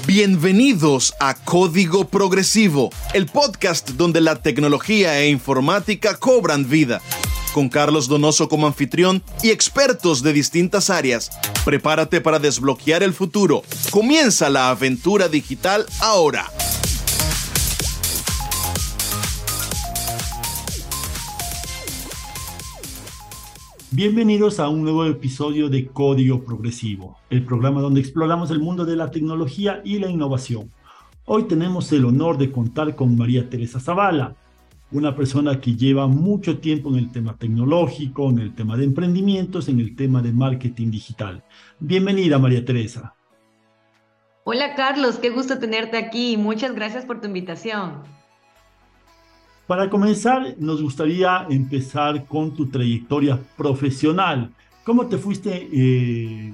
Bienvenidos a Código Progresivo, el podcast donde la tecnología e informática cobran vida. Con Carlos Donoso como anfitrión y expertos de distintas áreas, prepárate para desbloquear el futuro. Comienza la aventura digital ahora. Bienvenidos a un nuevo episodio de Código Progresivo, el programa donde exploramos el mundo de la tecnología y la innovación. Hoy tenemos el honor de contar con María Teresa Zavala, una persona que lleva mucho tiempo en el tema tecnológico, en el tema de emprendimientos, en el tema de marketing digital. Bienvenida, María Teresa. Hola, Carlos, qué gusto tenerte aquí. Muchas gracias por tu invitación. Para comenzar, nos gustaría empezar con tu trayectoria profesional. ¿Cómo te fuiste, eh,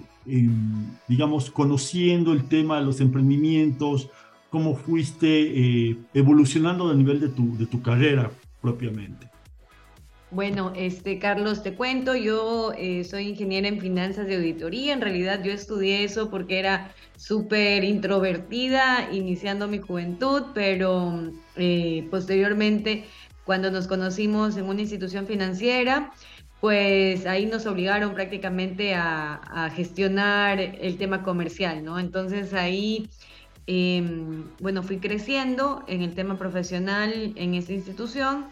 digamos, conociendo el tema de los emprendimientos? ¿Cómo fuiste eh, evolucionando a nivel de tu, de tu carrera propiamente? Bueno, este Carlos, te cuento, yo eh, soy ingeniera en finanzas de auditoría. En realidad yo estudié eso porque era súper introvertida iniciando mi juventud, pero eh, posteriormente cuando nos conocimos en una institución financiera, pues ahí nos obligaron prácticamente a, gestionar el tema comercial, ¿no? Entonces ahí, em, bueno, fui creciendo en el tema profesional en esta institución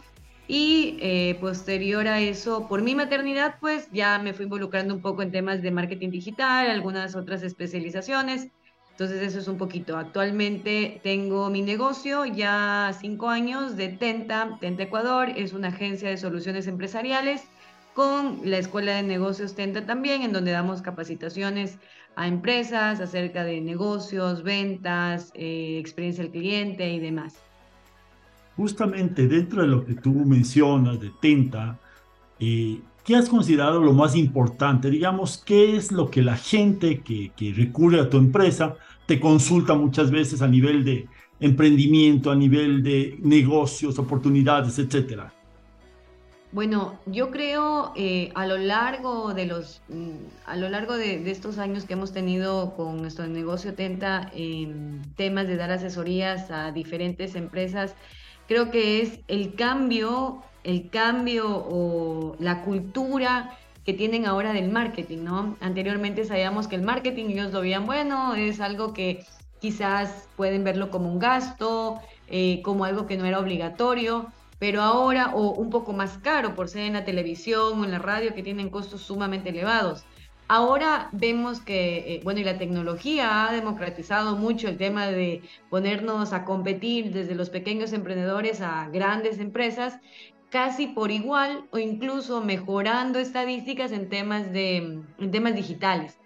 y eh, posterior a eso, por mi maternidad, pues ya me fui involucrando un poco en temas de marketing digital, algunas otras especializaciones. Entonces eso es un poquito. Actualmente tengo mi negocio ya cinco años de Tenta. Tenta Ecuador es una agencia de soluciones empresariales con la Escuela de Negocios Tenta también, en donde damos capacitaciones a empresas acerca de negocios, ventas, eh, experiencia del cliente y demás justamente dentro de lo que tú mencionas de Tenta, eh, ¿qué has considerado lo más importante? Digamos, ¿qué es lo que la gente que, recurre a tu empresa te consulta muchas veces a nivel de emprendimiento, a nivel de negocios, oportunidades, etcétera? Bueno, yo creo eh, a lo largo de los mm, a lo largo de, estos años que hemos tenido con nuestro negocio Tenta en temas de dar asesorías a diferentes empresas, creo que es el cambio, el cambio o la cultura que tienen ahora del marketing, ¿no? Anteriormente sabíamos que el marketing ellos lo veían, bueno, es algo que quizás pueden verlo como un gasto, eh, como algo que no era obligatorio, pero ahora, o un poco más caro por ser en la televisión o en la radio, que tienen costos sumamente elevados. Ahora vemos que, eh, bueno, y la tecnología ha democratizado mucho el tema de ponernos a competir desde los pequeños emprendedores a grandes empresas, casi por igual o incluso mejorando estadísticas en temas, de, temas digitales.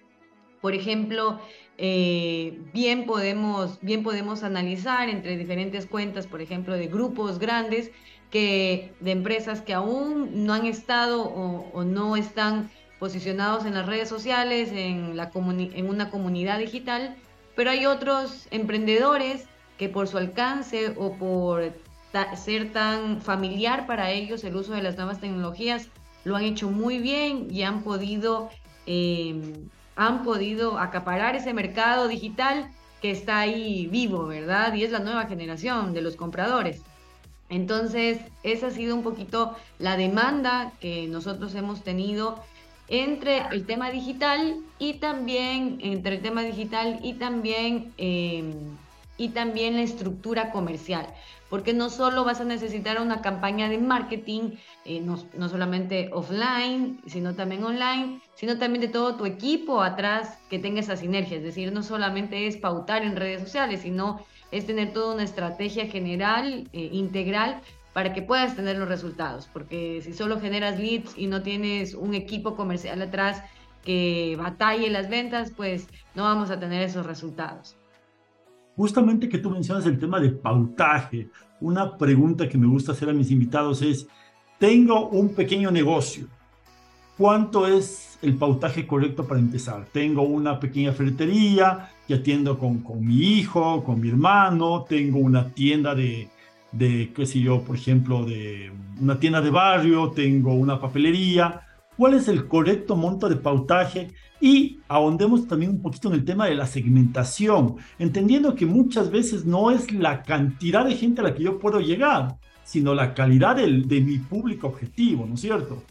Por ejemplo, eh, bien, podemos, bien podemos analizar entre diferentes cuentas, por ejemplo, de grupos grandes, que, de empresas que aún no han estado o, o no están posicionados en las redes sociales, en, la en una comunidad digital, pero hay otros emprendedores que por su alcance o por ser tan familiar para ellos el uso de las nuevas tecnologías, lo han hecho muy bien y han podido, em, han podido acaparar ese mercado digital que está ahí vivo, ¿verdad? Y es la nueva generación de los compradores. Entonces, esa ha sido un poquito la demanda que nosotros hemos tenido entre el tema digital y también entre el tema digital y también em, y también la estructura comercial porque no solo vas a necesitar una campaña de marketing, eh, no, no, solamente offline, sino también online, sino también de todo tu equipo atrás que tenga esa sinergia. Es decir, no solamente es pautar en redes sociales, sino es tener toda una estrategia general, eh, integral, para que puedas tener los resultados, porque si solo generas leads y no tienes un equipo comercial atrás que batalle las ventas, pues no vamos a tener esos resultados. Justamente que tú mencionas el tema de pautaje, una pregunta que me gusta hacer a mis invitados es, tengo un pequeño negocio, ¿cuánto es el pautaje correcto para empezar? Tengo una pequeña ferretería que atiendo con, con mi hijo, con mi hermano, tengo una tienda de, de, qué sé yo, por ejemplo, de una tienda de barrio, tengo una papelería. Cuál es el correcto monto de pautaje y ahondemos también un poquito en el tema de la segmentación, entendiendo que muchas veces no es la cantidad de gente a la que yo puedo llegar, sino la calidad del, de mi público objetivo, ¿no es cierto?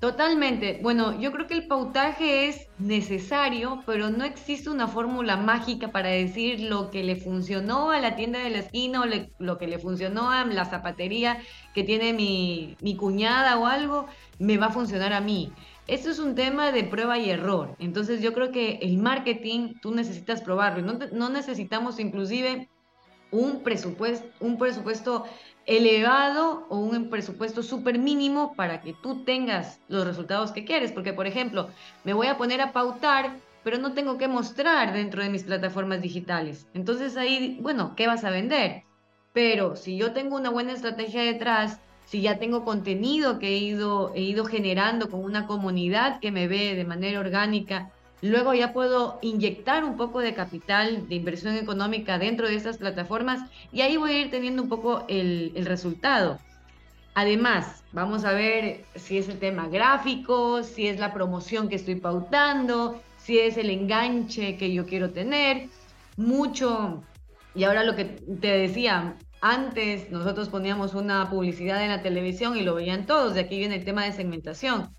Totalmente. Bueno, yo creo que el pautaje es necesario, pero no existe una fórmula mágica para decir lo que le funcionó a la tienda de la esquina o lo que le funcionó a la zapatería que tiene mi, cuñada o algo, me va a funcionar a mí. Esto es un tema de prueba y error. Entonces yo creo que el marketing tú necesitas probarlo. No, no necesitamos inclusive un presupuesto, un presupuesto elevado o un presupuesto súper mínimo para que tú tengas los resultados que quieres. Porque, por ejemplo, me voy a poner a pautar, pero no tengo que mostrar dentro de mis plataformas digitales. Entonces ahí, bueno, ¿qué vas a vender? Pero si yo tengo una buena estrategia detrás, si ya tengo contenido que he ido, he ido generando con una comunidad que me ve de manera orgánica, Luego ya puedo inyectar un poco de capital de inversión económica dentro de estas plataformas y ahí voy a ir teniendo un poco el, resultado. Además, vamos a ver si es el tema gráfico, si es la promoción que estoy pautando, si es el enganche que yo quiero tener. Mucho, y ahora lo que te decía, antes nosotros poníamos una publicidad en la televisión y lo veían todos, de aquí viene el tema de segmentación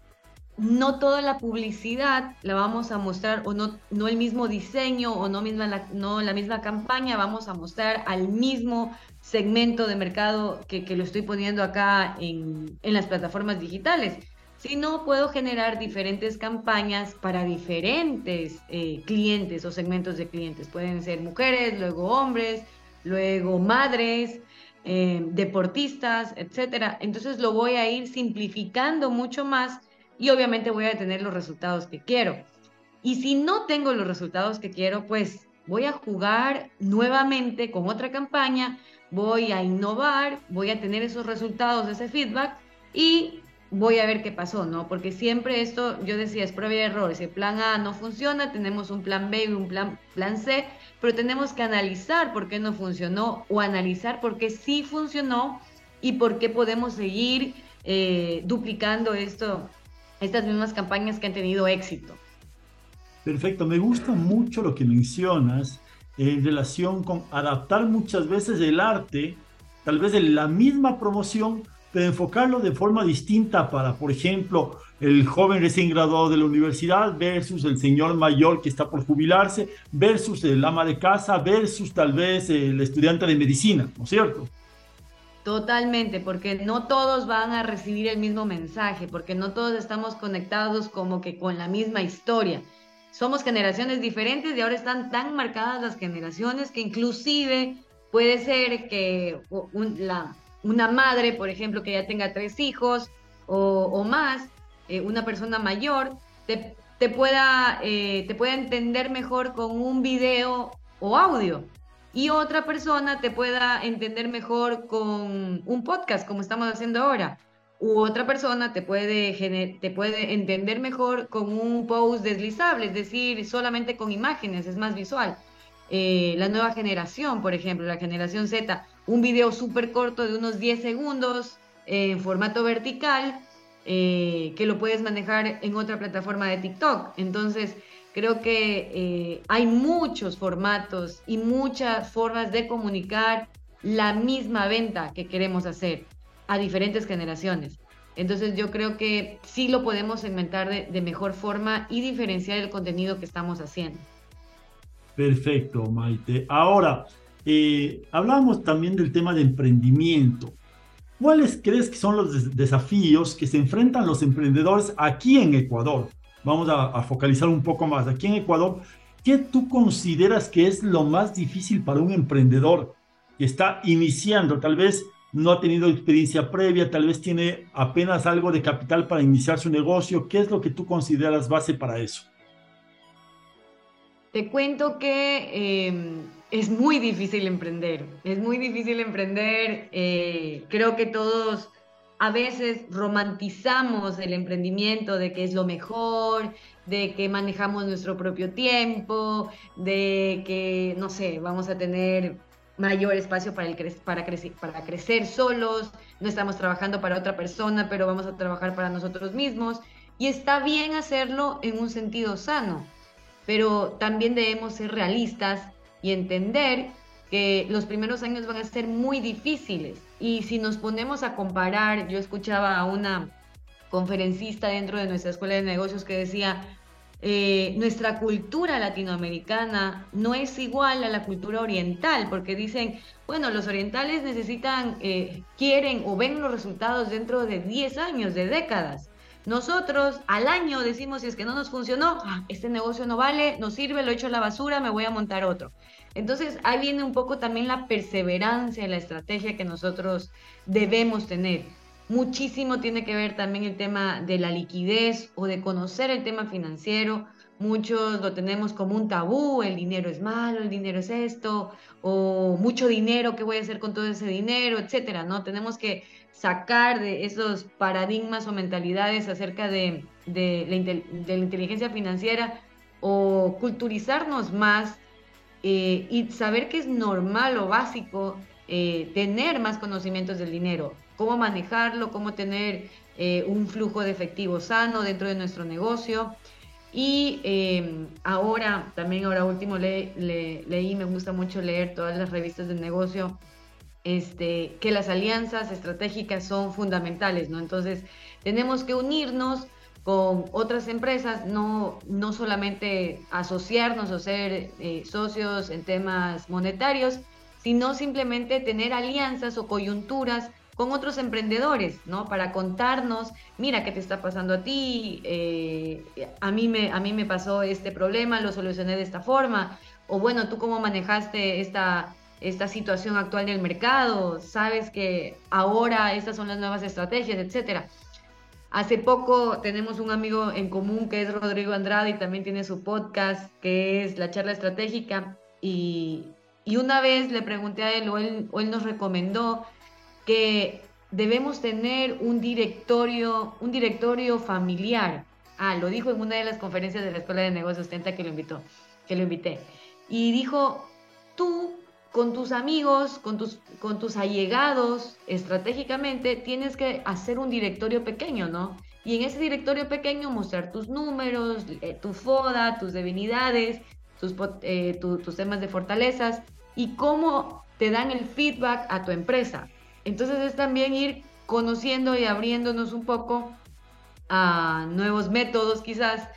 no toda la publicidad la vamos a mostrar o no, no el mismo diseño o no, misma la, no la misma campaña, vamos a mostrar al mismo segmento de mercado que, lo estoy poniendo acá en, las plataformas digitales, sino puedo generar diferentes campañas para diferentes eh, clientes o segmentos de clientes. Pueden ser mujeres, luego hombres, luego madres, eh, deportistas, etcétera. Entonces lo voy a ir simplificando mucho más y obviamente voy a tener los resultados que quiero. Y si no tengo los resultados que quiero, pues voy a jugar nuevamente con otra campaña, voy a innovar, voy a tener esos resultados, ese feedback y voy a ver qué pasó, ¿no? Porque siempre esto, yo decía, es prueba y error. Si el plan A no funciona, tenemos un plan B y un plan, plan C, pero tenemos que analizar por qué no funcionó o analizar por qué sí funcionó y por qué podemos seguir eh, duplicando esto estas mismas campañas que han tenido éxito. Perfecto, me gusta mucho lo que mencionas en relación con adaptar muchas veces el arte, tal vez en la misma promoción, pero enfocarlo de forma distinta para, por ejemplo, el joven recién graduado de la universidad versus el señor mayor que está por jubilarse, versus el ama de casa, versus tal vez el estudiante de medicina, ¿no es cierto? Totalmente, porque no todos van a recibir el mismo mensaje, porque no todos estamos conectados como que con la misma historia. Somos generaciones diferentes y ahora están tan marcadas las generaciones que inclusive puede ser que una madre, por ejemplo, que ya tenga tres hijos o, más, eh, una persona mayor, pueda, eh, te pueda entender mejor con un video o audio y otra persona te pueda entender mejor con un podcast como estamos haciendo ahora. U otra persona te puede, te puede entender mejor con un post deslizable, es decir, solamente con imágenes, es más visual. Eh, la nueva generación, por ejemplo, la generación Z, un video súper corto de unos 10 segundos en formato vertical eh, que lo puedes manejar en otra plataforma de TikTok. Entonces, Creo que eh, hay muchos formatos y muchas formas de comunicar la misma venta que queremos hacer a diferentes generaciones. Entonces yo creo que sí lo podemos segmentar de, mejor forma y diferenciar el contenido que estamos haciendo. Perfecto, Maite. Ahora, eh, hablamos también del tema de emprendimiento. ¿Cuáles crees que son los desafíos que se enfrentan los emprendedores aquí en Ecuador? Vamos a, focalizar un poco más. Aquí en Ecuador, ¿qué tú consideras que es lo más difícil para un emprendedor que está iniciando? Tal vez no ha tenido experiencia previa, tal vez tiene apenas algo de capital para iniciar su negocio. ¿Qué es lo que tú consideras base para eso? Te cuento que em, es muy difícil emprender, es muy difícil emprender. Eh, creo que todos a veces romantizamos el emprendimiento de que es lo mejor, de que manejamos nuestro propio tiempo, de que, no sé, vamos a tener mayor espacio para, el para, crecer, para crecer solos, no estamos trabajando para otra persona, pero vamos a trabajar para nosotros mismos. Y está bien hacerlo en un sentido sano, pero también debemos ser realistas y entender que los primeros años van a ser muy difíciles. Y si nos ponemos a comparar, yo escuchaba a una conferencista dentro de nuestra escuela de negocios que decía, eh, nuestra cultura latinoamericana no es igual a la cultura oriental, porque dicen, bueno, los orientales necesitan, eh, quieren o ven los resultados dentro de 10 años, de décadas. Nosotros al año decimos, si es que no nos funcionó, ah, este negocio no vale, no sirve, lo echo a la basura, me voy a montar otro. Entonces ahí viene un poco también la perseverancia, la estrategia que nosotros debemos tener. Muchísimo tiene que ver también el tema de la liquidez o de conocer el tema financiero. Muchos lo tenemos como un tabú, el dinero es malo, el dinero es esto, o mucho dinero, ¿qué voy a hacer con todo ese dinero? Etcétera, ¿no? Tenemos que sacar de esos paradigmas o mentalidades acerca de, de, la, inteligencia financiera o culturizarnos más eh, y saber que es normal o básico eh, tener más conocimientos del dinero cómo manejarlo, cómo tener eh, un flujo de efectivo sano dentro de nuestro negocio. Y em, ahora, también ahora último le, leí, me gusta mucho leer todas las revistas del negocio, este, que las alianzas estratégicas son fundamentales, ¿no? Entonces, tenemos que unirnos con otras empresas, no, no solamente asociarnos o ser eh, socios en temas monetarios, sino simplemente tener alianzas o coyunturas con otros emprendedores, ¿no? Para contarnos, mira qué te está pasando a ti, eh, a, mí me, a mí me pasó este problema, lo solucioné de esta forma, o bueno, tú cómo manejaste esta, esta situación actual del mercado, sabes que ahora estas son las nuevas estrategias, etcétera. Hace poco tenemos un amigo en común que es Rodrigo Andrade y también tiene su podcast que es La Charla Estratégica y, y una vez le pregunté a él o él, nos recomendó que debemos tener un directorio, un directorio familiar. Ah, lo dijo en una de las conferencias de la Escuela de Negocios Tenta que lo invitó, que lo invité. Y dijo, tú con tus amigos, con tus, con tus allegados, estratégicamente, tienes que hacer un directorio pequeño, ¿no? Y en ese directorio pequeño mostrar tus números, eh, tu FODA, tus debilidades, tus, eh, tus temas de fortalezas y cómo te dan el feedback a tu empresa. Entonces es también ir conociendo y abriéndonos un poco a nuevos métodos quizás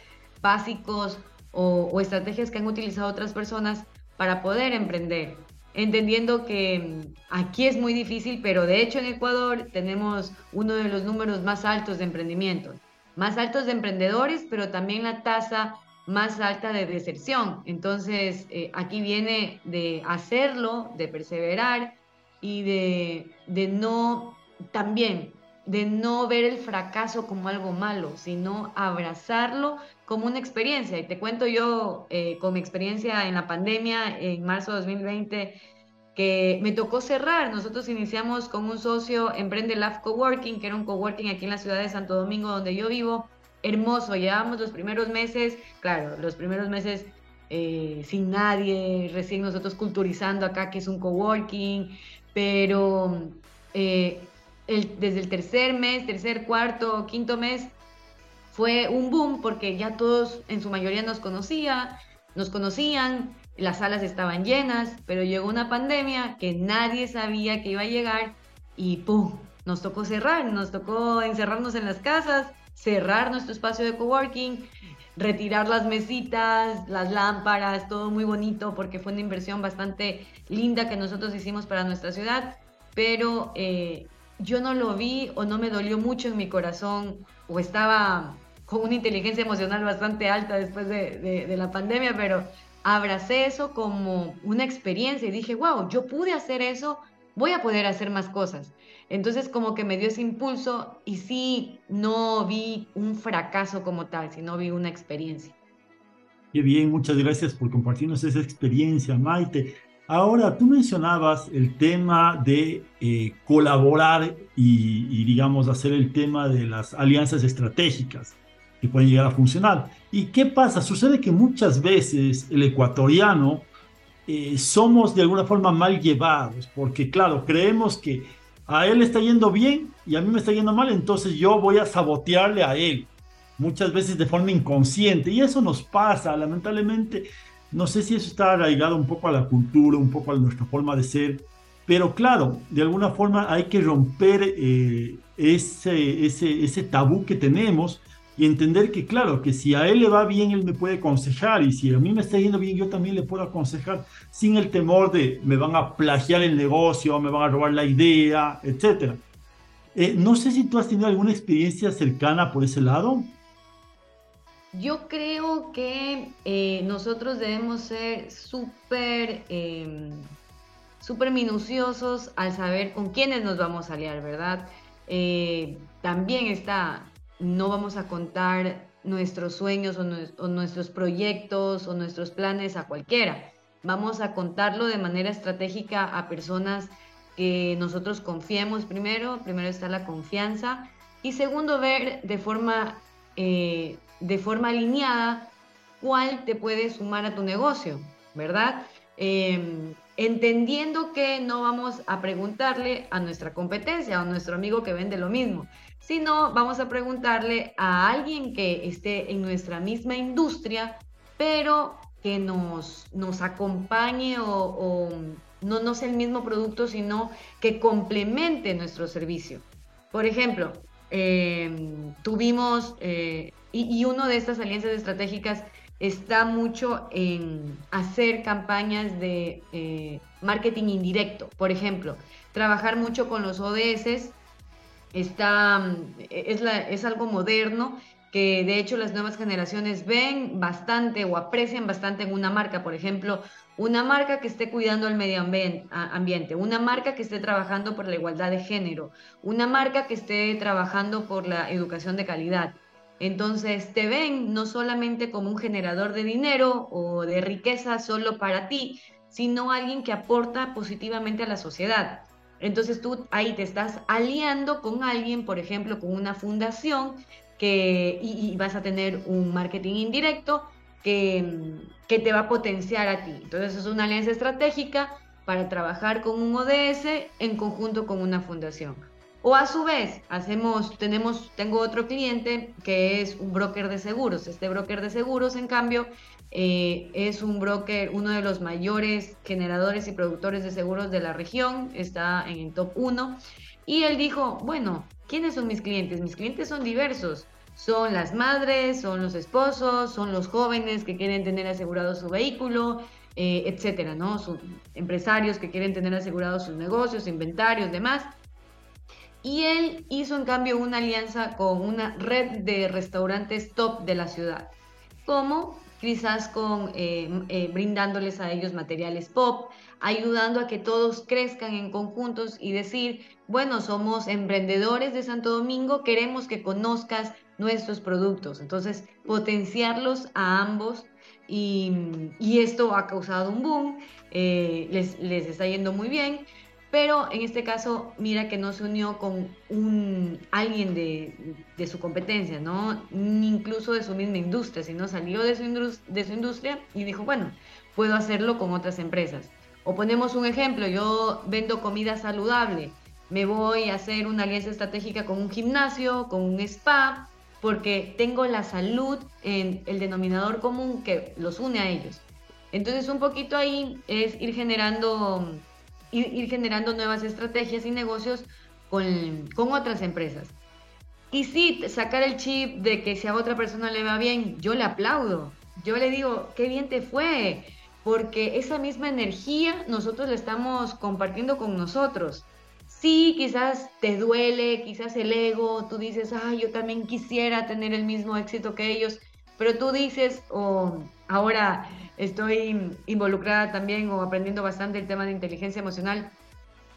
básicos o, estrategias que han utilizado otras personas para poder emprender. Entendiendo que mm, aquí es muy difícil, pero de hecho en Ecuador tenemos uno de los números más altos de emprendimiento. Más altos de emprendedores, pero también la tasa más alta de deserción. Entonces, eh, aquí viene de hacerlo, de perseverar y de no, también, de no ver el fracaso como algo malo, sino abrazarlo como una experiencia. Y te cuento yo eh, con mi experiencia en la pandemia en marzo de 2020 que me tocó cerrar. Nosotros iniciamos con un socio Emprende Lab Coworking, que era un coworking aquí en la ciudad de Santo Domingo donde yo vivo. Hermoso, llevamos los primeros meses, claro, los primeros meses eh, sin nadie, recién nosotros culturizando acá que es un coworking, pero eh, desde el tercer mes, tercer, cuarto, quinto mes, fue un boom porque ya todos en su mayoría nos conocía, nos conocían, las salas estaban llenas, pero llegó una pandemia que nadie sabía que iba a llegar y ¡pum! Nos tocó cerrar, nos tocó encerrarnos en las casas, cerrar nuestro espacio de coworking, retirar las mesitas, las lámparas, todo muy bonito porque fue una inversión bastante linda que nosotros hicimos para nuestra ciudad, pero eh, yo no lo vi o no me dolió mucho en mi corazón o estaba con una inteligencia emocional bastante alta después de, de la pandemia, pero abracé eso como una experiencia y dije, wow, yo pude hacer eso, voy a poder hacer más cosas. Entonces como que me dio ese impulso y sí, no vi un fracaso como tal, sino vi una experiencia. Qué bien, muchas gracias por compartirnos esa experiencia, Maite. Ahora, tú mencionabas el tema de eh, colaborar y, y, digamos, hacer el tema de las alianzas estratégicas que pueden llegar a funcionar. ¿Y qué pasa? Sucede que muchas veces el ecuatoriano eh, somos de alguna forma mal llevados, porque claro, creemos que a él está yendo bien y a mí me está yendo mal, entonces yo voy a sabotearle a él. muchas veces de forma inconsciente, y eso nos pasa, lamentablemente, no sé si eso está arraigado un poco a la cultura, un poco a nuestra forma de ser, pero claro, de alguna forma hay que romper eh, ese, ese, tabú que tenemos y entender que, claro, que si a él le va bien, él me puede aconsejar, y si a mí me está yendo bien, yo también le puedo aconsejar sin el temor de me van a plagiar el negocio, me van a robar la idea, etc. Eh, no sé si tú has tenido alguna experiencia cercana por ese lado. Yo creo que eh, nosotros debemos ser súper em, súper minuciosos al saber con quiénes nos vamos a aliar, ¿verdad? Eh, también está no vamos a contar nuestros sueños o, nuestros proyectos o nuestros planes a cualquiera. Vamos a contarlo de manera estratégica a personas que nosotros confiemos primero. Primero está la confianza. Y segundo, ver de forma, eh, de forma alineada cuál te puede sumar a tu negocio, ¿verdad? Em, entendiendo que no vamos a preguntarle a nuestra competencia o a nuestro amigo que vende lo mismo, sino vamos a preguntarle a alguien que esté en nuestra misma industria, pero que nos, nos acompañe o, no, no sea el mismo producto, sino que complemente nuestro servicio. Por ejemplo, em, tuvimos, eh, y, uno de estas alianzas estratégicas está mucho en hacer campañas de eh, marketing indirecto. Por ejemplo, trabajar mucho con los ODS está, es, es algo moderno que de hecho las nuevas generaciones ven bastante o aprecian bastante en una marca. Por ejemplo, una marca que esté cuidando el medio ambiente, una marca que esté trabajando por la igualdad de género, una marca que esté trabajando por la educación de calidad. Entonces te ven no solamente como un generador de dinero o de riqueza solo para ti, sino alguien que aporta positivamente a la sociedad. Entonces tú ahí te estás aliando con alguien, por ejemplo, con una fundación que, y, vas a tener un marketing indirecto que, que te va a potenciar a ti. Entonces es una alianza estratégica para trabajar con un ODS en conjunto con una fundación. O a su vez, hacemos, tenemos, tengo otro cliente que es un broker de seguros. Este broker de seguros, en cambio, eh, es un broker, uno de los mayores generadores y productores de seguros de la región, está en el top 1. Y él dijo, bueno, ¿quiénes son mis clientes? Mis clientes son diversos. Son las madres, son los esposos, son los jóvenes que quieren tener asegurado su vehículo, eh, etcétera, ¿no? Son empresarios que quieren tener asegurados sus negocios, inventarios, demás. Y él hizo en cambio una alianza con una red de restaurantes top de la ciudad. ¿Cómo? quizás con eh, eh, brindándoles a ellos materiales pop, ayudando a que todos crezcan en conjuntos y decir, bueno, somos emprendedores de Santo Domingo, queremos que conozcas nuestros productos. Entonces, potenciarlos a ambos y, esto ha causado un boom, eh, les está yendo muy bien pero en este caso, mira que no se unió con un, alguien de, su competencia, ¿no? Ni incluso de su misma industria, sino salió de su, de su industria y dijo, bueno, puedo hacerlo con otras empresas. O ponemos un ejemplo, yo vendo comida saludable, me voy a hacer una alianza estratégica con un gimnasio, con un spa, porque tengo la salud en el denominador común que los une a ellos. Entonces un poquito ahí es ir generando ir, generando nuevas estrategias y negocios con, con otras empresas. Y sí, sacar el chip de que si a otra persona le va bien, yo le aplaudo. Yo le digo, qué bien te fue, porque esa misma energía nosotros la estamos compartiendo con nosotros. Sí, quizás te duele, quizás el ego, tú dices, ah, yo también quisiera tener el mismo éxito que ellos, pero tú dices, o ahora estoy involucrada también o aprendiendo bastante el tema de inteligencia emocional,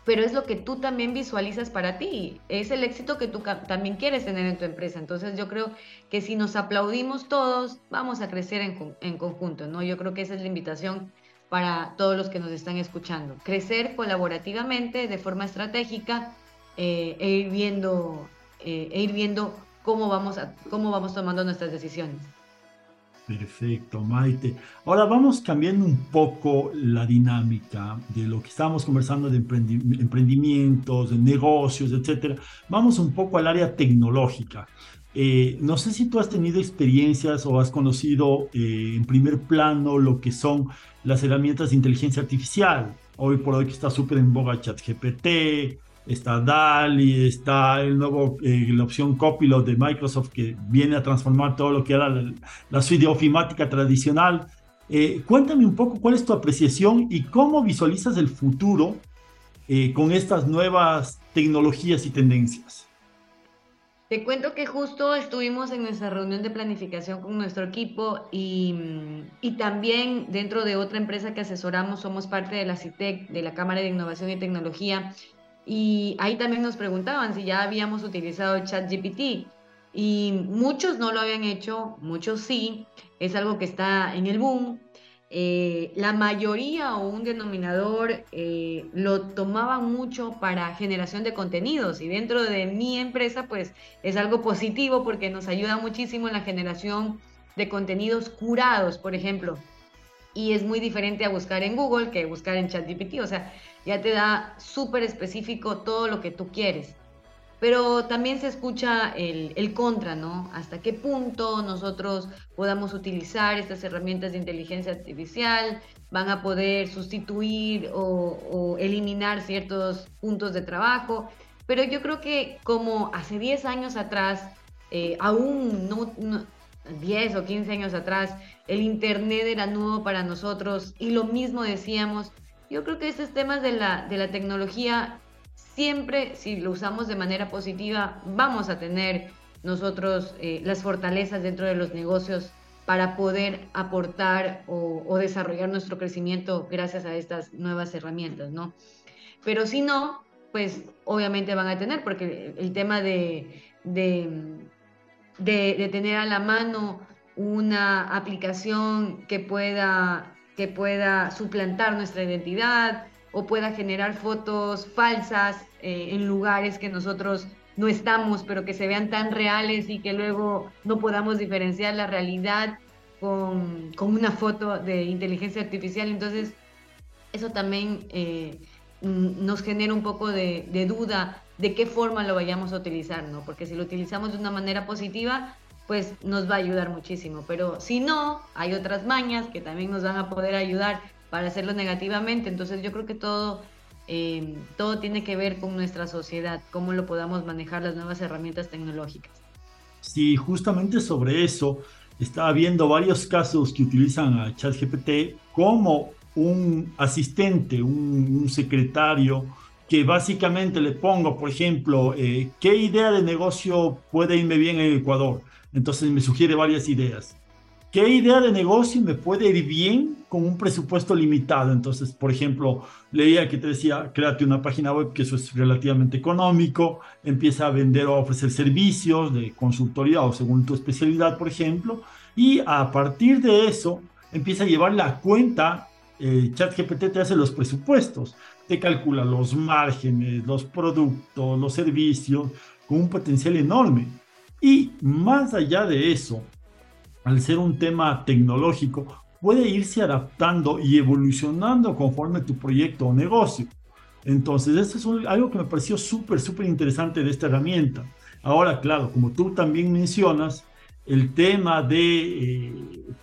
pero es lo que tú también visualizas para ti, es el éxito que tú también quieres tener en tu empresa. Entonces yo creo que si nos aplaudimos todos, vamos a crecer en, conjunto, ¿no? Yo creo que esa es la invitación para todos los que nos están escuchando. Crecer colaborativamente, de forma estratégica, eh, e, ir viendo, eh, e ir viendo cómo vamos, cómo vamos tomando nuestras decisiones. Perfecto, Maite. Ahora vamos cambiando un poco la dinámica de lo que estábamos conversando de emprendimientos, de negocios, etcétera. Vamos un poco al área tecnológica. Eh, no sé si tú has tenido experiencias o has conocido eh, en primer plano lo que son las herramientas de inteligencia artificial. Hoy por hoy que está súper en boga ChatGPT, está DALI, está el nuevo, eh, la opción Copilot de Microsoft que viene a transformar todo lo que era la, la suite tradicional. cuéntame un poco cuál es tu apreciación y cómo visualizas el futuro con estas nuevas tecnologías y tendencias. Te cuento que justo estuvimos en nuestra reunión de planificación con nuestro equipo y, y, también dentro de otra empresa que asesoramos, somos parte de la CITEC, de la Cámara de Innovación y Tecnología, y ahí también nos preguntaban si ya habíamos utilizado ChatGPT. Y muchos no lo habían hecho, muchos sí, es algo que está en el boom, eh, la mayoría o un denominador eh, lo tomaban mucho para generación de contenidos y dentro de mi empresa pues es algo positivo porque nos ayuda muchísimo en la generación de contenidos curados, por ejemplo. Y es muy diferente a buscar en Google que buscar en ChatGPT, o sea, ya te da súper específico todo lo que tú quieres pero también se escucha el, contra, ¿no? Hasta qué punto nosotros podamos utilizar estas herramientas de inteligencia artificial, van a poder sustituir o, eliminar ciertos puntos de trabajo. Pero yo creo que como hace 10 años atrás, eh, aún no, 10 o 15 años atrás, el Internet era nuevo para nosotros y lo mismo decíamos, yo creo que estos temas de la, de la tecnología siempre, si lo usamos de manera positiva, vamos a tener nosotros eh, las fortalezas dentro de los negocios para poder aportar o, desarrollar nuestro crecimiento gracias a estas nuevas herramientas, ¿no? Pero si no, pues obviamente van a tener, porque el tema de, de, de tener a la mano una aplicación que pueda, que pueda suplantar nuestra identidad, o pueda generar fotos falsas eh, en lugares que nosotros no estamos, pero que se vean tan reales y que luego no podamos diferenciar la realidad con, con una foto de inteligencia artificial. Entonces, eso también eh, nos genera un poco de, de, duda de qué forma lo vayamos a utilizar, ¿no? Porque si lo utilizamos de una manera positiva, pues nos va a ayudar muchísimo. Pero si no, hay otras mañas que también nos van a poder ayudar para hacerlo negativamente. Entonces yo creo que todo, eh, todo tiene que ver con nuestra sociedad, cómo lo podamos manejar las nuevas herramientas tecnológicas. Sí, justamente sobre eso estaba viendo varios casos que utilizan a ChatGPT como un asistente, un, secretario, que básicamente le pongo, por ejemplo, eh, ¿qué idea de negocio puede irme bien en Ecuador? Entonces me sugiere varias ideas. ¿Qué idea de negocio me puede ir bien con un presupuesto limitado? Entonces, por ejemplo, leía que te decía, créate una página web que eso es relativamente económico, empieza a vender o a ofrecer servicios de consultoría o según tu especialidad, por ejemplo, y a partir de eso empieza a llevar la cuenta, eh, ChatGPT te hace los presupuestos, te calcula los márgenes, los productos, los servicios, con un potencial enorme. Y más allá de eso, al ser un tema tecnológico, puede irse adaptando y evolucionando conforme tu proyecto o negocio. Entonces, eso es algo que me pareció súper, súper interesante de esta herramienta. Ahora, claro, como tú también mencionas, el tema de, eh,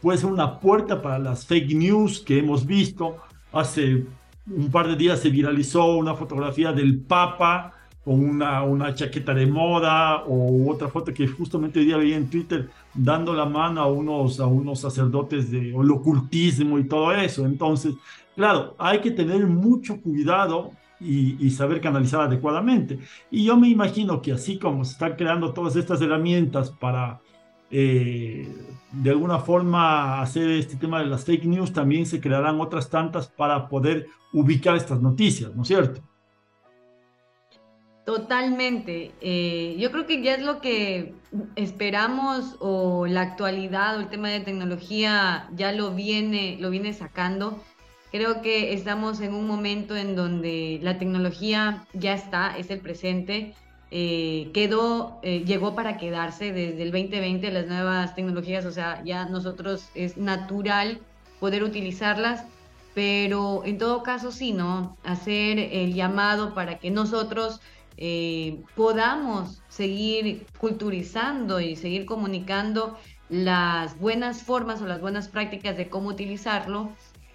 puede ser una puerta para las fake news que hemos visto. Hace un par de días se viralizó una fotografía del Papa con una, una chaqueta de moda o otra foto que justamente hoy día veía en Twitter dando la mano a unos, a unos sacerdotes de ocultismo y todo eso. Entonces, claro, hay que tener mucho cuidado y, y, saber canalizar adecuadamente. Y yo me imagino que así como se están creando todas estas herramientas para eh, de alguna forma hacer este tema de las fake news, también se crearán otras tantas para poder ubicar estas noticias, ¿no es cierto? Totalmente. Eh, yo creo que ya es lo que esperamos o la actualidad o el tema de tecnología ya lo viene, lo viene sacando. Creo que estamos en un momento en donde la tecnología ya está, es el presente. Eh, quedó, eh, llegó para quedarse desde el 2020 las nuevas tecnologías, o sea, ya nosotros es natural poder utilizarlas, pero en todo caso sí, ¿no? Hacer el llamado para que nosotros eh, podamos seguir culturizando y seguir comunicando las buenas formas o las buenas prácticas de cómo utilizarlo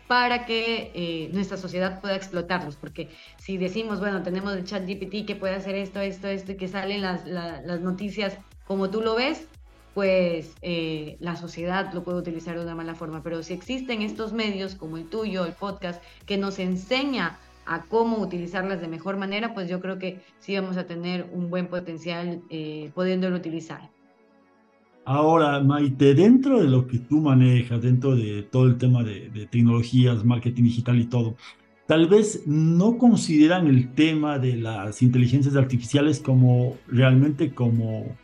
para que eh, nuestra sociedad pueda explotarlos. Porque si decimos, bueno, tenemos el chat GPT que puede hacer esto, esto, esto, que salen las, las noticias como tú lo ves, pues eh, la sociedad lo puede utilizar de una mala forma. Pero si existen estos medios como el tuyo, el podcast, que nos enseña a cómo utilizarlas de mejor manera, pues yo creo que sí vamos a tener un buen potencial eh, utilizar. Ahora, Maite, dentro de lo que tú manejas, dentro de todo el tema de, tecnologías, marketing digital y todo, tal vez no consideran el tema de las inteligencias artificiales como realmente como,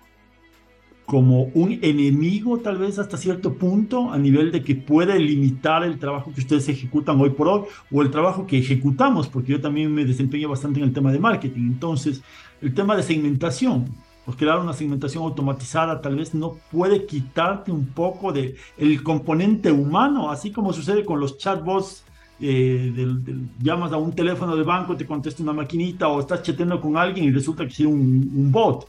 como un enemigo, tal vez hasta cierto punto, a nivel de que puede limitar el trabajo que ustedes ejecutan hoy por hoy o el trabajo que ejecutamos, porque yo también me desempeño bastante en el tema de marketing. Entonces, el tema de segmentación pues crear una segmentación automatizada tal vez no puede quitarte un poco de el componente humano, así como sucede con los chatbots. Eh, llamas a un teléfono de banco, te contesta una maquinita o estás chateando con alguien y resulta que es un, un bot.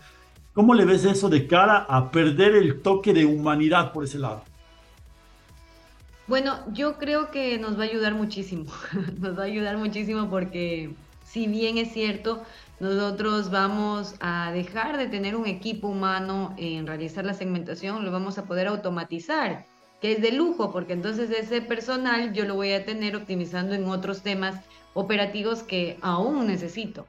¿Cómo le ves eso de cara a perder el toque de humanidad por ese lado? Bueno, yo creo que nos va a ayudar muchísimo. nos va a ayudar muchísimo porque si bien es cierto, nosotros vamos a dejar de tener un equipo humano en realizar la segmentación, lo vamos a poder automatizar, que es de lujo, porque entonces ese personal yo lo voy a tener optimizando en otros temas operativos que aún necesito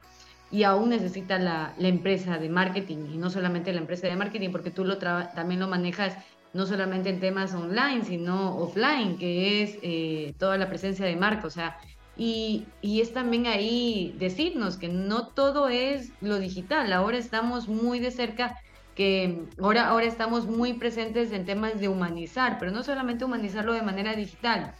y aún necesita la, empresa de marketing y no solamente la empresa de marketing, porque tú lo también lo manejas no solamente en temas online, sino offline, que es eh, toda la presencia de marca, o sea, y, es también ahí decirnos que no todo es lo digital. Ahora estamos muy de cerca, que ahora, ahora estamos muy presentes en temas de humanizar, pero no solamente humanizarlo de manera digital,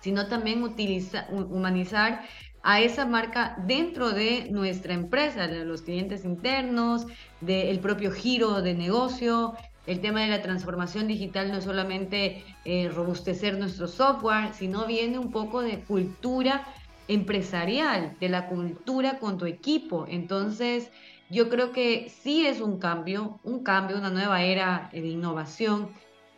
sino también utilizar, humanizar a esa marca dentro de nuestra empresa, de los clientes internos, del propio giro de negocio. El tema de la transformación digital no es solamente eh, robustecer nuestro software, sino viene un poco de cultura empresarial, de la cultura con tu equipo. Entonces, yo creo que sí es un cambio, un cambio, una nueva era de innovación,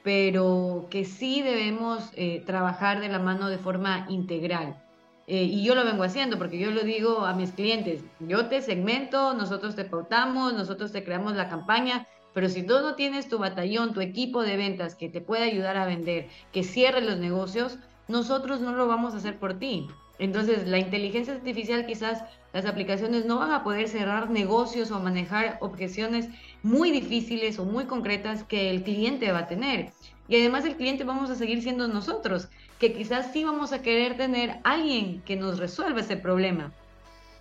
pero que sí debemos eh, trabajar de la mano de forma integral. Eh, y yo lo vengo haciendo porque yo lo digo a mis clientes, yo te segmento, nosotros te pautamos, nosotros te creamos la campaña, pero si tú no tienes tu batallón, tu equipo de ventas que te pueda ayudar a vender, que cierre los negocios, nosotros no lo vamos a hacer por ti. Entonces, la inteligencia artificial quizás las aplicaciones no van a poder cerrar negocios o manejar objeciones muy difíciles o muy concretas que el cliente va a tener. Y además el cliente vamos a seguir siendo nosotros, que quizás sí vamos a querer tener alguien que nos resuelva ese problema,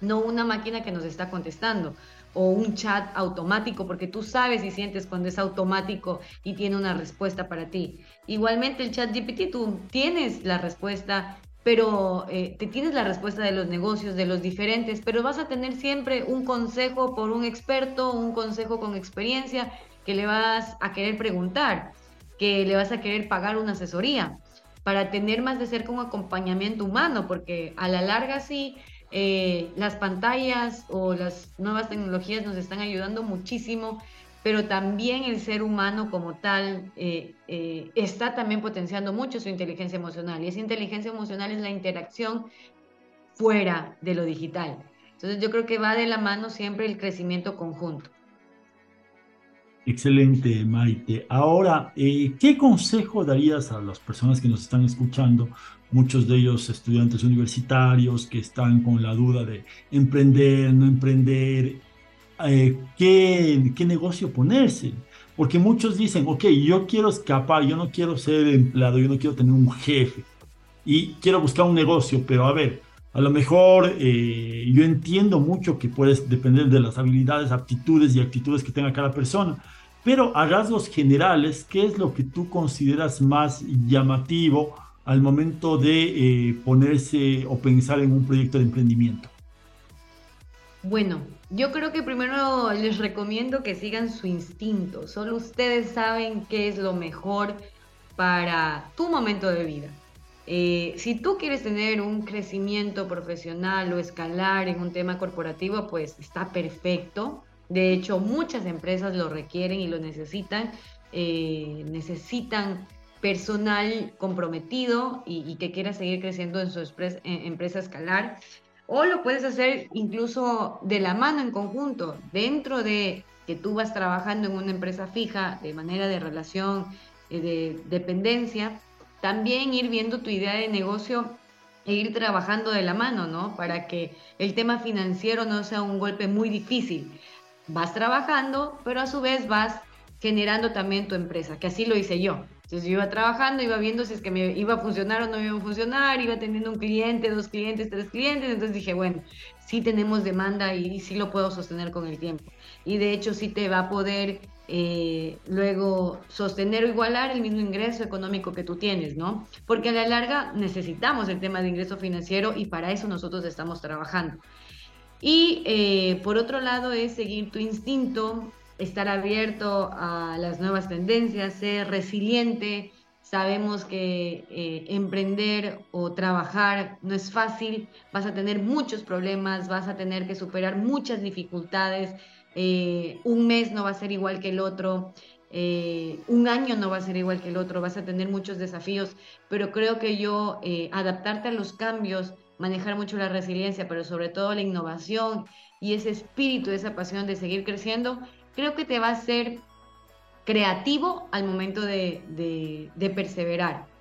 no una máquina que nos está contestando o un chat automático, porque tú sabes y sientes cuando es automático y tiene una respuesta para ti. Igualmente el chat GPT, tú tienes la respuesta pero eh, te tienes la respuesta de los negocios, de los diferentes, pero vas a tener siempre un consejo por un experto, un consejo con experiencia que le vas a querer preguntar, que le vas a querer pagar una asesoría para tener más de cerca un acompañamiento humano, porque a la larga sí, eh, las pantallas o las nuevas tecnologías nos están ayudando muchísimo pero también el ser humano como tal eh, eh, está también potenciando mucho su inteligencia emocional y esa inteligencia emocional es la interacción fuera de lo digital. Entonces yo creo que va de la mano siempre el crecimiento conjunto. Excelente, Maite. Ahora, eh, ¿qué consejo darías a las personas que nos están escuchando? Muchos de ellos estudiantes universitarios que están con la duda de emprender, no emprender, eh, qué, qué negocio ponerse. Porque muchos dicen, ok, yo quiero escapar, yo no quiero ser empleado, yo no quiero tener un jefe y quiero buscar un negocio, pero a ver, a lo mejor eh, yo entiendo mucho que puedes depender de las habilidades, aptitudes y actitudes que tenga cada persona, pero a rasgos generales, ¿qué es lo que tú consideras más llamativo al momento de eh, ponerse o pensar en un proyecto de emprendimiento? Bueno, yo creo que primero les recomiendo que sigan su instinto. Solo ustedes saben qué es lo mejor para tu momento de vida. Eh, si tú quieres tener un crecimiento profesional o escalar en un tema corporativo, pues está perfecto. De hecho, muchas empresas lo requieren y lo necesitan. Eh, necesitan personal comprometido y, que quiera seguir creciendo en su empresa escalar. O lo puedes hacer incluso de la mano en conjunto, dentro de que tú vas trabajando en una empresa fija de manera de relación, eh, de dependencia, también ir viendo tu idea de negocio e ir trabajando de la mano, ¿no? Para que el tema financiero no sea un golpe muy difícil. Vas trabajando, pero a su vez vas generando también tu empresa, que así lo hice yo. Entonces yo iba trabajando, iba viendo si es que me iba a funcionar o no iba a funcionar, iba teniendo un cliente, dos clientes, tres clientes, entonces dije, bueno, sí tenemos demanda y, sí lo puedo sostener con el tiempo. Y de hecho sí te va a poder eh, luego sostener o igualar el mismo ingreso económico que tú tienes, ¿no? Porque a la larga necesitamos el tema de ingreso financiero y para eso nosotros estamos trabajando. Y eh, por otro lado es seguir tu instinto, estar abierto a las nuevas tendencias, ser resiliente. Sabemos que eh, emprender o trabajar no es fácil, vas a tener muchos problemas, vas a tener que superar muchas dificultades, eh, un mes no va a ser igual que el otro, eh, un año no va a ser igual que el otro, vas a tener muchos desafíos, pero creo que yo adaptarte a los cambios, manejar mucho la resiliencia, pero sobre todo la innovación y ese espíritu, esa pasión de seguir creciendo, creo que te va a ser creativo al momento de, perseverar.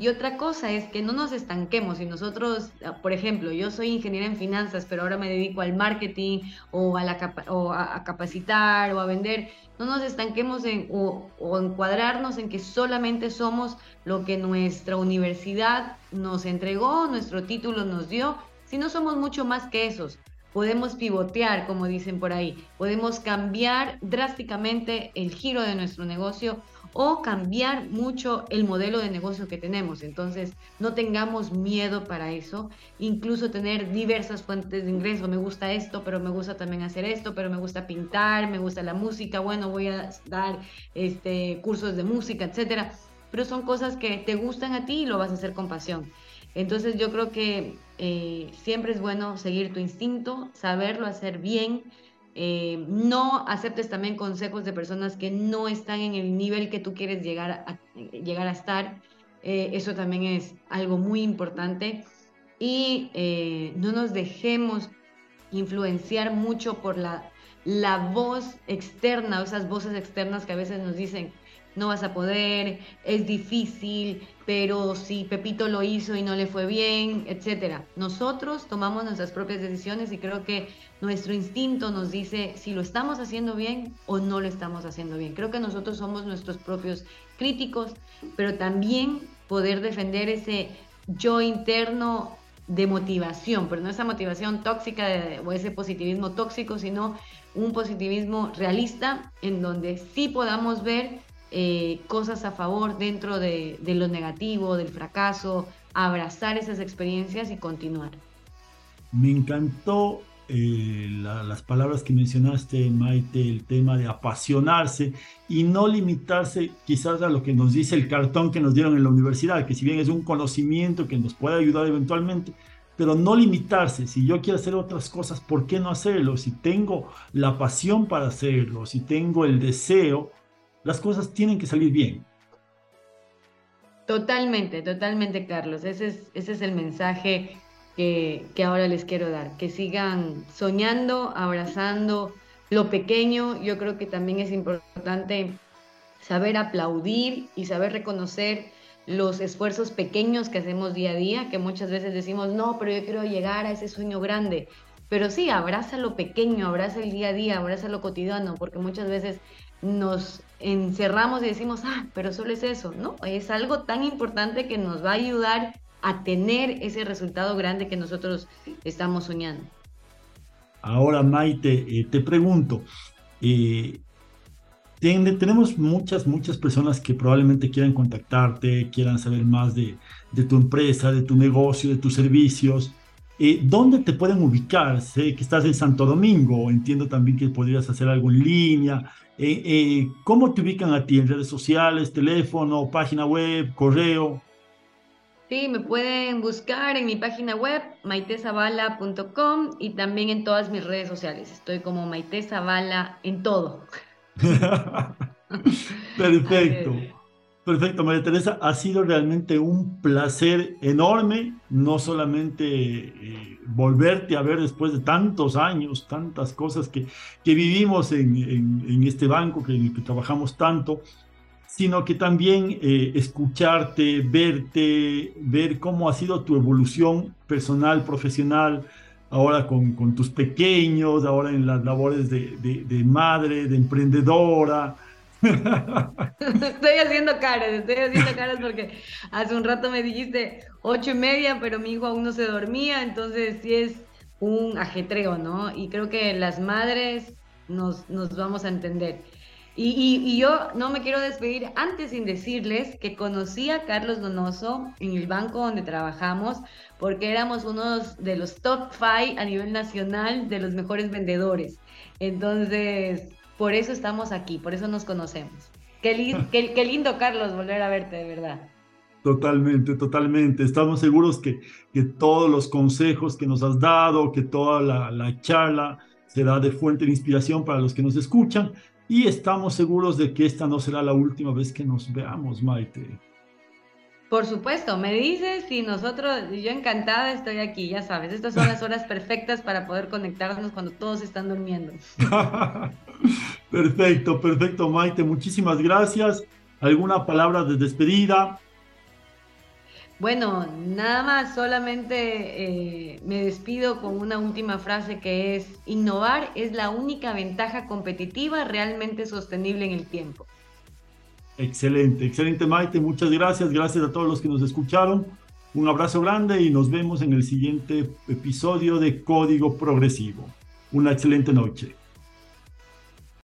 Y otra cosa es que no nos estanquemos. Si nosotros, por ejemplo, yo soy ingeniera en finanzas, pero ahora me dedico al marketing o a, la o a, capacitar o a vender, no nos estanquemos en, o, o encuadrarnos en que solamente somos lo que nuestra universidad nos entregó, nuestro título nos dio, sino somos mucho más que esos podemos pivotear, como dicen por ahí, podemos cambiar drásticamente el giro de nuestro negocio o cambiar mucho el modelo de negocio que tenemos. Entonces, no tengamos miedo para eso, incluso tener diversas fuentes de ingreso. Me gusta esto, pero me gusta también hacer esto, pero me gusta pintar, me gusta la música, bueno, voy a dar este, cursos de música, etcétera. Pero son cosas que te gustan a ti y lo vas a hacer con pasión. Entonces yo creo que eh, siempre es bueno seguir tu instinto, saberlo hacer bien. Eh, no aceptes también consejos de personas que no están en el nivel que tú quieres llegar a, llegar a estar. Eh, eso también es algo muy importante. Y no nos dejemos influenciar mucho por la, la voz externa, esas voces externas que a veces nos dicen, no vas a poder, es difícil, pero si Pepito lo hizo y no le fue bien, etcétera. Nosotros tomamos nuestras propias decisiones y creo que nuestro instinto nos dice si lo estamos haciendo bien o no lo estamos haciendo bien. Creo que nosotros somos nuestros propios críticos, pero también poder defender ese yo interno de motivación, pero no esa motivación tóxica o ese positivismo tóxico, sino un positivismo realista en donde sí podamos ver eh, cosas a favor dentro de, lo negativo, del fracaso, abrazar esas experiencias y continuar. Me encantó eh, las palabras que mencionaste, Maite, el tema de apasionarse y no limitarse quizás a lo que nos dice el cartón que nos dieron en la universidad, que si bien es un conocimiento que nos puede ayudar eventualmente, pero no limitarse. Si yo quiero hacer otras cosas, ¿por qué no hacerlo? Si tengo la pasión para hacerlo, si tengo el deseo, las cosas tienen que salir bien. Totalmente, totalmente, Carlos. Ese es, ese es el mensaje que, que ahora les quiero dar. Que sigan soñando, abrazando lo pequeño. Yo creo que también es importante saber aplaudir y saber reconocer los esfuerzos pequeños que hacemos día a día, que muchas veces decimos, no, pero yo quiero llegar a ese sueño grande. Pero sí, abraza lo pequeño, abraza el día a día, abraza lo cotidiano, porque muchas veces nos encerramos y decimos, ah, pero solo es eso, ¿no? Es algo tan importante que nos va a ayudar a tener ese resultado grande que nosotros estamos soñando. Ahora, Maite, eh, te pregunto, eh, tenemos muchas, muchas personas que probablemente quieran contactarte, quieran saber más de, de tu empresa, de tu negocio, de tus servicios. Eh, ¿Dónde te pueden ubicar? Sé que estás en Santo Domingo, entiendo también que podrías hacer algo en línea. Eh, eh, ¿Cómo te ubican a ti en redes sociales, teléfono, página web, correo? Sí, me pueden buscar en mi página web maitezabala.com y también en todas mis redes sociales. Estoy como Maite en todo. Perfecto. Perfecto, María Teresa. Ha sido realmente un placer enorme, no solamente eh, volverte a ver después de tantos años, tantas cosas que, que vivimos en, en, este banco, que, en el que trabajamos tanto, sino que también eh, escucharte, verte, ver cómo ha sido tu evolución personal, profesional, ahora con, con tus pequeños, ahora en las labores de, de, madre, de emprendedora. Estoy haciendo caras, estoy haciendo caras porque hace un rato me dijiste ocho y media, pero mi hijo aún no se dormía, entonces sí es un ajetreo, ¿no? Y creo que las madres nos, nos vamos a entender. Y, yo no me quiero despedir antes sin decirles que conocí a Carlos Donoso en el banco donde trabajamos porque éramos unos de los top five a nivel nacional de los mejores vendedores. Entonces, por eso estamos aquí, por eso nos conocemos. Qué, qué, lindo, Carlos, volver a verte, de verdad. Totalmente, totalmente. Estamos seguros que, que todos los consejos que nos has dado, que toda la, la charla será de fuente de inspiración para los que nos escuchan y estamos seguros de que esta no será la última vez que nos veamos, Maite. Por supuesto, me dices y nosotros, yo encantada estoy aquí, ya sabes, estas son las horas perfectas para poder conectarnos cuando todos están durmiendo. perfecto, perfecto, Maite, muchísimas gracias. ¿Alguna palabra de despedida? Bueno, nada más, solamente eh, me despido con una última frase que es, innovar es la única ventaja competitiva realmente sostenible en el tiempo. Excelente, excelente Maite, muchas gracias, gracias a todos los que nos escucharon. Un abrazo grande y nos vemos en el siguiente episodio de Código Progresivo. Una excelente noche.